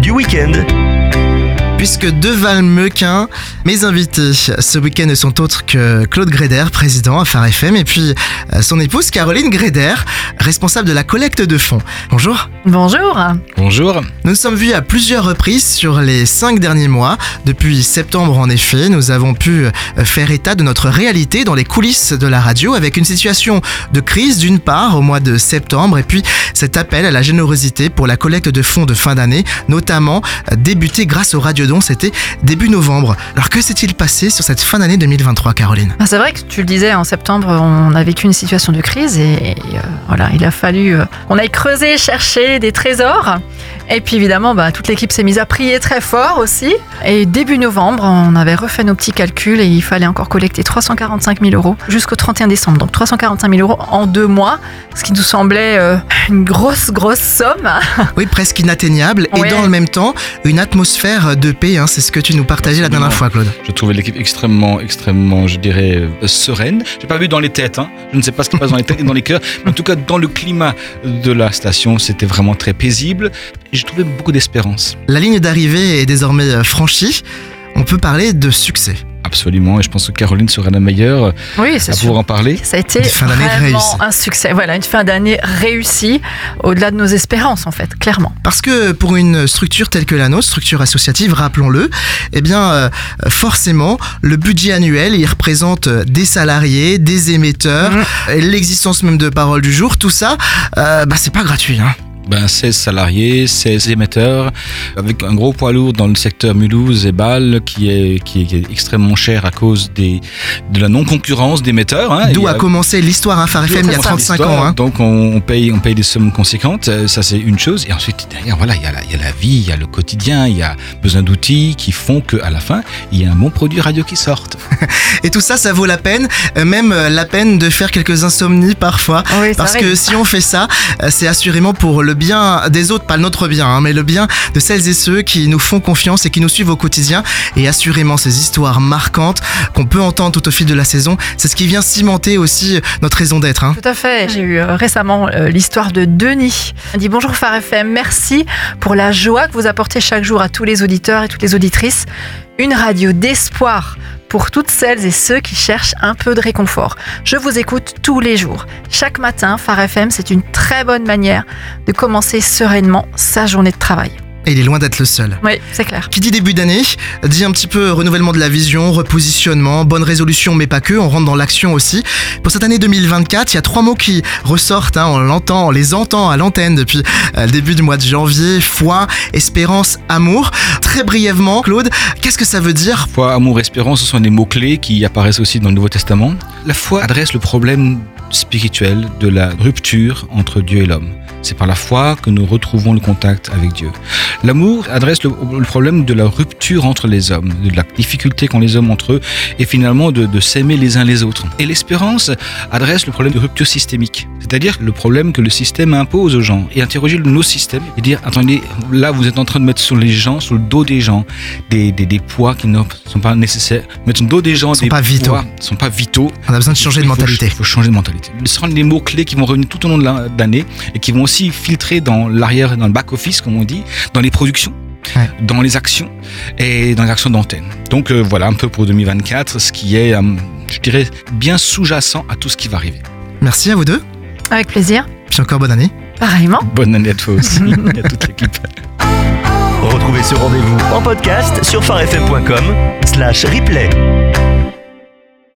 du week-end puisque de Valmequin, mes invités ce week-end ne sont autres que Claude Gréder, président à Phare FM, et puis euh, son épouse Caroline Gréder, responsable de la collecte de fonds. Bonjour. Bonjour. Bonjour. Nous nous sommes vus à plusieurs reprises sur les cinq derniers mois. Depuis septembre, en effet, nous avons pu euh, faire état de notre réalité dans les coulisses de la radio avec une situation de crise d'une part au mois de septembre et puis cet appel à la générosité pour la collecte de fonds de fin d'année, notamment euh, débuté grâce aux radios c'était début novembre. Alors que s'est-il passé sur cette fin d'année 2023, Caroline? Ah, C'est vrai que tu le disais, en septembre, on a vécu une situation de crise et, euh, voilà, il a fallu euh, on aille creuser, chercher des trésors. Et puis évidemment, bah, toute l'équipe s'est mise à prier très fort aussi. Et début novembre, on avait refait nos petits calculs et il fallait encore collecter 345 000 euros jusqu'au 31 décembre. Donc 345 000 euros en deux mois, ce qui nous semblait euh, une grosse, grosse somme. Oui, presque inatteignable. Et dans le même temps, une atmosphère de paix. Hein, c'est ce que tu nous partageais la dernière fois, Claude. Je trouvais l'équipe extrêmement, extrêmement, je dirais, euh, sereine. J'ai pas vu dans les têtes. Hein. Je ne sais pas ce qui passe dans les têtes et dans les cœurs. Mais en tout cas, dans le climat de la station, c'était vraiment très paisible j'ai trouvé beaucoup d'espérance. La ligne d'arrivée est désormais euh, franchie. On peut parler de succès. Absolument, et je pense que Caroline sera la meilleure oui, à pouvoir en parler. Ça a été vraiment un succès, voilà, une fin d'année réussie, au-delà de nos espérances en fait, clairement. Parce que pour une structure telle que la nôtre, structure associative, rappelons-le, eh bien euh, forcément, le budget annuel, il représente des salariés, des émetteurs, mmh. l'existence même de Parole du Jour, tout ça, euh, bah, c'est pas gratuit. Hein ben, 16 salariés, 16 émetteurs, avec un gros poids lourd dans le secteur Mulhouse et Bâle qui est, qui est, extrêmement cher à cause des, de la non-concurrence d'émetteurs. Hein. D'où a, commencé l'histoire, hein, Phare FM, il y a 35 ans. Hein. Donc on, paye, on paye des sommes conséquentes, euh, ça c'est une chose. Et ensuite, derrière, voilà, il y, a la, il y a la vie, il y a le quotidien, il y a besoin d'outils qui font qu'à la fin, il y a un bon produit radio qui sorte. et tout ça, ça vaut la peine, euh, même euh, la peine de faire quelques insomnies parfois. parce que si on fait ça, c'est assurément pour le bien des autres, pas notre bien, hein, mais le bien de celles et ceux qui nous font confiance et qui nous suivent au quotidien. Et assurément, ces histoires marquantes qu'on peut entendre tout au fil de la saison, c'est ce qui vient cimenter aussi notre raison d'être. Hein. Tout à fait. J'ai eu euh, récemment euh, l'histoire de Denis. Il dit bonjour Phare FM, merci pour la joie que vous apportez chaque jour à tous les auditeurs et toutes les auditrices. Une radio d'espoir pour toutes celles et ceux qui cherchent un peu de réconfort. Je vous écoute tous les jours. Chaque matin, Phare FM, c'est une très bonne manière de commencer sereinement sa journée de travail. Et il est loin d'être le seul. Oui, c'est clair. Qui dit début d'année, dit un petit peu renouvellement de la vision, repositionnement, bonne résolution, mais pas que, on rentre dans l'action aussi. Pour cette année 2024, il y a trois mots qui ressortent, hein, on l'entend, on les entend à l'antenne depuis euh, le début du mois de janvier, foi, espérance, amour. Très brièvement, Claude, qu'est-ce que ça veut dire? Foi, amour, espérance, ce sont des mots-clés qui apparaissent aussi dans le Nouveau Testament. La foi adresse le problème spirituel de la rupture entre Dieu et l'homme. C'est par la foi que nous retrouvons le contact avec Dieu. L'amour adresse le, problème de la rupture entre les hommes, de la difficulté qu'ont les hommes entre eux et finalement de, de s'aimer les uns les autres. Et l'espérance adresse le problème de rupture systémique, c'est-à-dire le problème que le système impose aux gens et interroger nos systèmes et dire attendez, là vous êtes en train de mettre sur les gens, sur le dos des gens, des, des, des poids qui ne sont pas nécessaires. Mettre sur le dos des gens sont des pas vitaux. sont pas vitaux. On a besoin de changer de mentalité. Il faut, changer de mentalité. Ce seront les mots clés qui vont revenir tout au long de l'année et qui vont aussi filtrer dans l'arrière, dans le back-office, comme on dit, dans les productions. dans les actions et dans les actions d'antenne. Donc euh, voilà un peu pour 2024 ce qui est, euh, je dirais, bien sous-jacent à tout ce qui va arriver. Merci à vous deux. Avec plaisir. Puis encore bonne année. Pareillement. Bonne année à toi aussi et à toute l'équipe. Retrouvez ce rendez-vous en podcast sur farfm.com slash replay.